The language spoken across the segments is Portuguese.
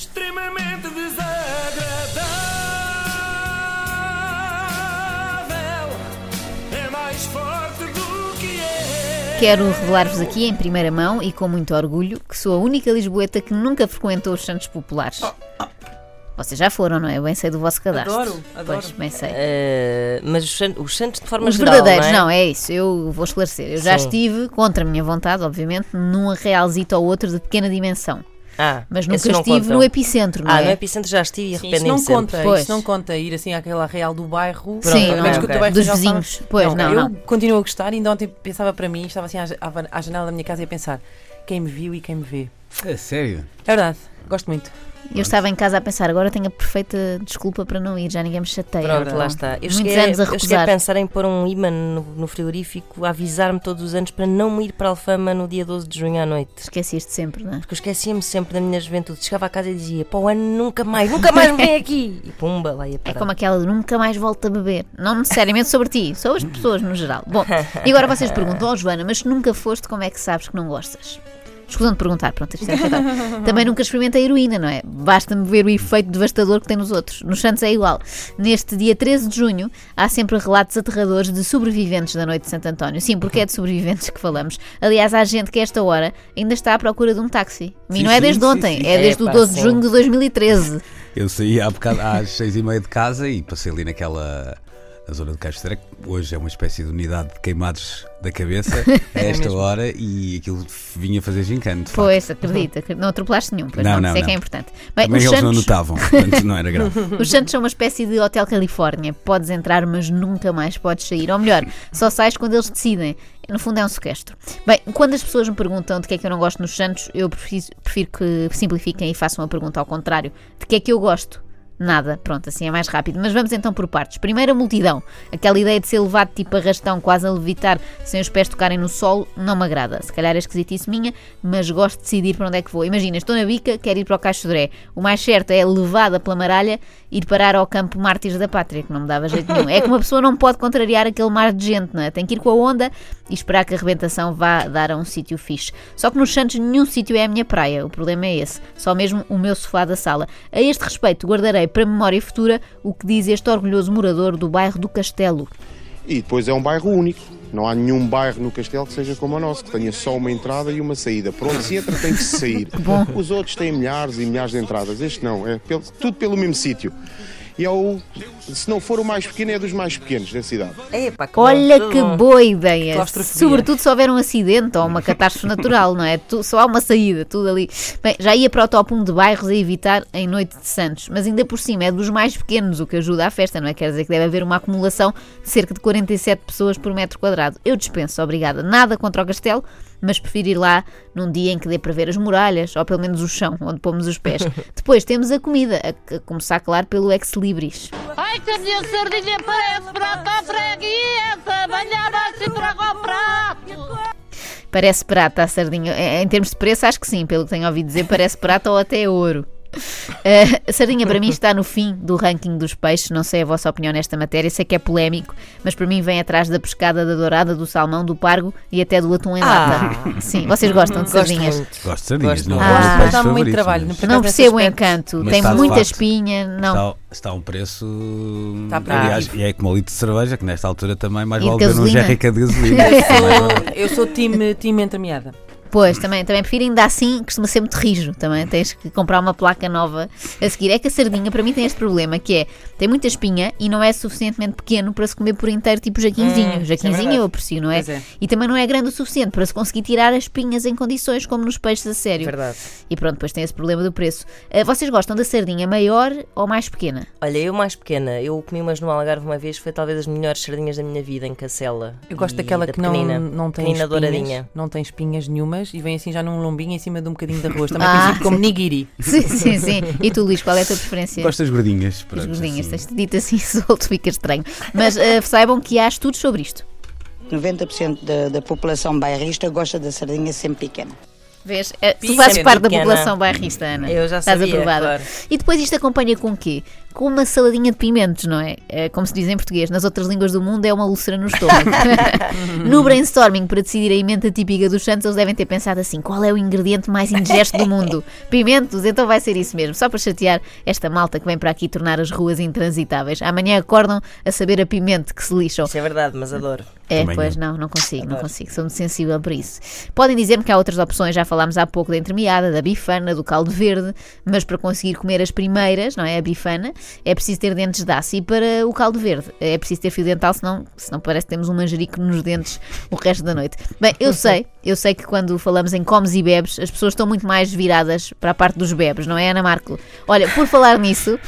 extremamente desagradável. É mais forte do que é. Quero revelar-vos aqui em primeira mão e com muito orgulho que sou a única lisboeta que nunca frequentou os Santos Populares. Vocês já foram, não é? Eu bem sei do vosso cadastro. Adoro, adoro. Pois, bem sei. Eh, mas os, os santos de forma Os geral, verdadeiros, não, não é? é? isso. Eu vou esclarecer. Eu já Sim. estive, contra a minha vontade, obviamente, num arrealzito ou outro de pequena dimensão. Ah, Mas nunca não estive contam. no epicentro, não Ah, é? no epicentro já estive e arrependi-me não sempre. conta, Pois. isso não conta ir assim àquela real do bairro. Sim, a não. menos que o Ok. teu bairro Dos vizinhos. Pois, não, eu não. continuo a gostar e ainda ontem pensava para mim, estava assim à, à- à janela da minha casa e a pensar quem me viu e quem me vê. É sério? É verdade, gosto muito. Eu estava em casa a pensar, agora tenho a perfeita desculpa para não ir, já ninguém me chateia. Pronto, Então, lá está. Eu Muitos cheguei, anos a eu cheguei a recusar. pensar em pôr um imã no, no frigorífico, avisar-me todos os anos para não ir para a Alfama no dia 12 de junho à noite. Esquecias-te sempre, não é? Porque eu esquecia-me sempre da minha juventude. Chegava a casa e dizia: Pá, o ano nunca mais, nunca mais me vem aqui. E pumba, lá ia É parar. como aquela de nunca mais volta a beber. Não necessariamente sobre ti, sobre as pessoas no geral. Bom, e agora vocês perguntam, ó Joana, mas se nunca foste, como é que sabes que não gostas? Escusam de perguntar, pronto, isto é. Também nunca experimentei heroína, não é? Basta-me ver o efeito devastador que tem nos outros. Nos Santos é igual. Neste dia 13 de junho, há sempre relatos aterradores de sobreviventes da noite de Santo António. Sim, porque é de sobreviventes que falamos. Aliás, há gente que a esta hora ainda está à procura de um táxi. A mim Sim, não é desde sim, ontem, sim. é desde o Epá, 12 de junho de 2013. Eu saí há bocado, às seis e meia de casa e passei ali naquela na zona de que hoje é uma espécie de unidade de queimados da cabeça a esta mesmo. hora e aquilo vinha fazer gincane. de facto. Pois, acredita, não atropelaste nenhum, pois não, Não, não, isso é que é não. importante. Bem, Também os eles não Santos, notavam, portanto não era grave. os Santos são uma espécie de Hotel Califórnia. Podes entrar, mas nunca mais podes sair. Ou melhor, só sais quando eles decidem. No fundo é um sequestro. Bem, quando as pessoas me perguntam de que é que eu não gosto nos Santos, eu prefiro, prefiro que simplifiquem e façam a pergunta ao contrário. De que é que eu gosto? Nada, pronto, assim é mais rápido. Mas vamos então por partes. Primeiro a multidão. Aquela ideia de ser levado tipo arrastão, quase a levitar, sem os pés tocarem no solo, não me agrada. Se calhar é esquisitice minha, mas gosto de decidir para onde é que vou. Imagina, estou na bica, quero ir para o Caixo Dré. O mais certo é levada pela maralha ir parar ao campo Mártires da Pátria, que não me dava jeito nenhum. É que uma pessoa não pode contrariar aquele mar de gente, não é? Tem que ir com a onda e esperar que a rebentação vá dar a um sítio fixe. Só que nos Santos nenhum sítio é a minha praia, o problema é esse. Só mesmo o meu sofá da sala. A este respeito, guardarei para memória futura o que diz este orgulhoso morador do bairro do Castelo. E depois é um bairro único. Não há nenhum bairro no Castelo que seja como o nosso, que tenha só uma entrada e uma saída. Por onde se entra tem que se sair. bom. Os outros têm milhares e milhares de entradas. Este não, é pelo- tudo pelo mesmo sítio. E é o, se não for o mais pequeno, é dos mais pequenos da cidade. Epá, que bom, Olha tudo que bom. boa ideia! Sobretudo se houver um acidente ou uma catástrofe natural, não é? Tu- só há uma saída, tudo ali. Bem, já ia para o top 1 de bairros a evitar em Noite de Santos, mas ainda por cima é dos mais pequenos, o que ajuda à festa, não é? Quer dizer que deve haver uma acumulação de cerca de 47 pessoas por metro quadrado. Eu dispenso, obrigada. Nada contra o castelo, mas prefiro ir lá num dia em que dê para ver as muralhas, ou pelo menos o chão, onde pomos os pés. Depois temos a comida, a, a começar, claro, pelo ex-libris. Ai, que a minha sardinha parece prata à freguesa, banhada assim para o prato. Parece prata a sardinha. Em termos de preço, acho que sim, pelo que tenho ouvido dizer, parece prata ou até ouro. Eh, a sardinha para mim está no fim do ranking dos peixes. Não sei a vossa opinião nesta matéria, sei que é polémico, mas para mim vem atrás da pescada, da dourada, do salmão, do pargo e até do atum em lata. Sim, vocês gostam de sardinhas? Gosto de sardinhas, Gosto não é Gosto, dá muito favorito, trabalho, mas não Não percebo o encanto. Mas Tem de muita facto. espinha. Não. Está, está um preço. Está aliás, proibitivo. e é como o litro de cerveja, que nesta altura também mais E de vale ver um jerrycan de gasolina. É. Eu sou time, time entremeada. Pois, também, também prefiro ainda assim, costuma ser muito rijo também. Tens que comprar uma placa nova a seguir. É que a sardinha, para mim, tem este problema que é tem muita espinha e não é suficientemente pequeno para se comer por inteiro, tipo jaquinzinho. Hum, é jaquinzinho verdade. eu aprecio, não é? É. E também não é grande o suficiente para se conseguir tirar as espinhas em condições como nos peixes a sério. Verdade. E pronto, depois tem esse problema do preço. Ah, vocês gostam da sardinha maior ou mais pequena? Olha, eu mais pequena, eu comi umas no Algarve uma vez, foi talvez das melhores sardinhas da minha vida em Cacela. Eu gosto daquela da que não, não tem espinhas, douradinha. não tem espinhas e vem assim já num lombinho em cima de um bocadinho de arroz, também Ah, conhecido como nigiri. Sim, sim, sim. E tu, Luís, qual é a tua preferência? Gosto das gordinhas. As gordinhas, assim. tens dito assim solto, fica estranho. Mas ah, saibam que há estudos sobre isto. 90% da, da população bairrista gosta da sardinha sempre pequena. Vês? É, tu fazes parte da pequena. população bairrista, Ana. Eu já Estás sabia, aprovada. claro. E depois isto acompanha com o quê? Com uma saladinha de pimentos, não é? É, Como se diz em português. Nas outras línguas do mundo é uma úlcera no estômago. no brainstorming para decidir a emenda típica dos Santos, eles devem ter pensado assim: qual é o ingrediente mais indigesto do mundo? Pimentos? Então vai ser isso mesmo. Só para chatear esta malta que vem para aqui tornar as ruas intransitáveis. Amanhã acordam a saber a pimento que se lixam. Isso é verdade, mas adoro. É, Também pois não, não consigo, não consigo. Sou muito sensível para isso. Podem dizer-me que há outras opções, já falámos há pouco da entremeada, da bifana, do caldo verde, mas para conseguir comer as primeiras, não é? A bifana, é preciso ter dentes de aço. E para o caldo verde, é preciso ter fio dental, senão, senão parece que temos um manjerico nos dentes o resto da noite. Bem, eu sei, eu sei que quando falamos em comes e bebes, as pessoas estão muito mais viradas para a parte dos bebes, não é, Ana Marco? Olha, por falar nisso,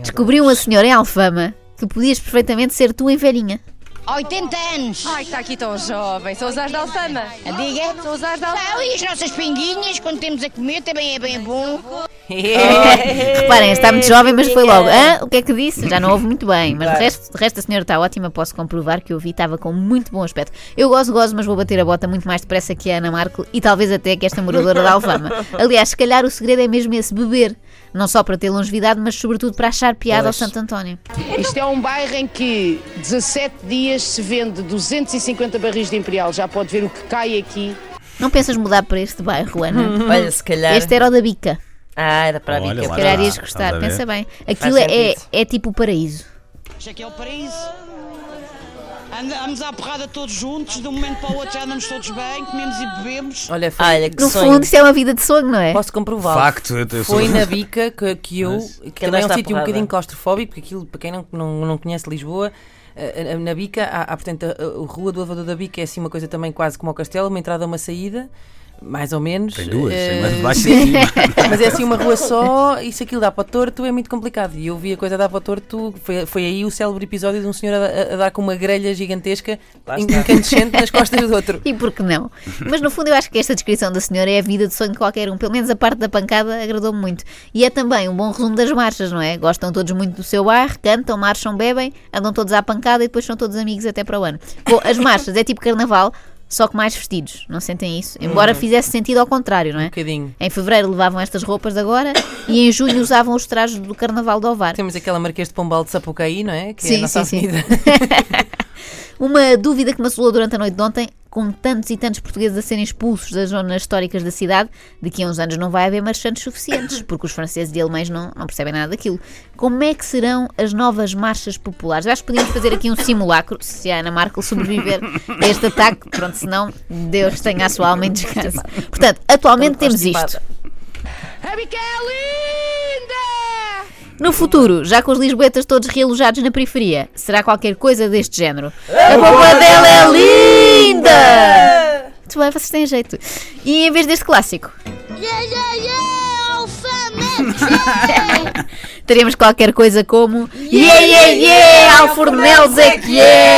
descobri uma senhora em Alfama que podias perfeitamente ser tu em velhinha. 80 anos. Ai, está aqui tão jovem. São os as da Alfama. Diga. São os as da Alfama. Ah, e as nossas pinguinhas, quando temos a comer, também é bem bom. Reparem, está muito jovem, mas foi logo. Hã? O que é que disse? Já não ouve muito bem. Mas de resto, de resto a senhora está ótima, posso comprovar que eu vi, estava com muito bom aspecto. Eu gosto, gosto, mas vou bater a bota muito mais depressa que a Ana Marco e talvez até que esta moradora da Alfama. Aliás, se calhar o segredo é mesmo esse, beber. Não só para ter longevidade, mas sobretudo para achar piada ao Santo António. Isto é um bairro em que 17 dias se vende 250 barris de Imperial. Já pode ver o que cai aqui. Não pensas mudar para este bairro, Ana? Olha, se calhar. Este era o da Bica. Ah, era para a Olha bica. lá. Se calhar ias gostar, pensa bem. Aquilo é, sentido. é tipo o paraíso. Acha que é o paraíso? Andamos à porrada todos juntos, de um momento para o outro já andamos todos bem, comemos e bebemos. Olha, foi, Olha, que No sonho. fundo, isto é uma vida de sonho, não é? posso comprová-lo. Facto, eu, eu sou. Foi na bica que, que eu, Mas- que também é um sítio um porrada. bocadinho claustrofóbico, porque aquilo, para quem não, não, não conhece Lisboa, eh, eh, na bica, há, há, portanto, a, a Rua do Avador da Bica é assim uma coisa também quase como ao castelo, uma entrada, uma saída, mais ou menos. Tem duas, Eh, tem uma de baixo e de cima. Mas é assim uma rua só e se aquilo dá para o torto é muito complicado. E eu vi a coisa dar para o torto, foi, foi aí o célebre episódio de um senhor a, a- dar com uma grelha gigantesca incandescente nas costas do outro. E por que não? Mas no fundo eu acho que esta descrição da senhora é a vida de sonho de qualquer um. Pelo menos a parte da pancada agradou-me muito. E é também um bom resumo das marchas, não é? Gostam todos muito do seu bairro, cantam, marcham, bebem, andam todos à pancada e depois são todos amigos até para o ano. Bom, as marchas é tipo carnaval, só que mais vestidos. Não sentem isso? Embora fizesse sentido ao contrário, não Um é? bocadinho. Em fevereiro levavam estas roupas de agora e em junho usavam os trajes do carnaval de Ovar. Temos aquela Marquês de Pombal de Sapucaí, não é? Que é Sim, a nossa sim, sim. Uma dúvida que me assolou durante a noite de ontem, com tantos e tantos portugueses a serem expulsos das zonas históricas da cidade, daqui a uns anos não vai haver marchantes suficientes, porque os franceses e alemães não, não percebem nada daquilo. Como é que serão as novas marchas populares? Acho que podíamos fazer aqui um simulacro, se a Ana Markel sobreviver a este ataque. Pronto, senão Deus tenha a sua alma em descanso. Portanto, atualmente temos isto. No futuro, já com os lisboetas todos realojados na periferia, será qualquer coisa deste género. A roupa dela é linda! Muito bem, vocês têm jeito. E em vez deste clássico, Yeah, yeah, yeah, alfamete! teremos qualquer coisa como Yeah, yeah, yeah, Alfornelos é que é!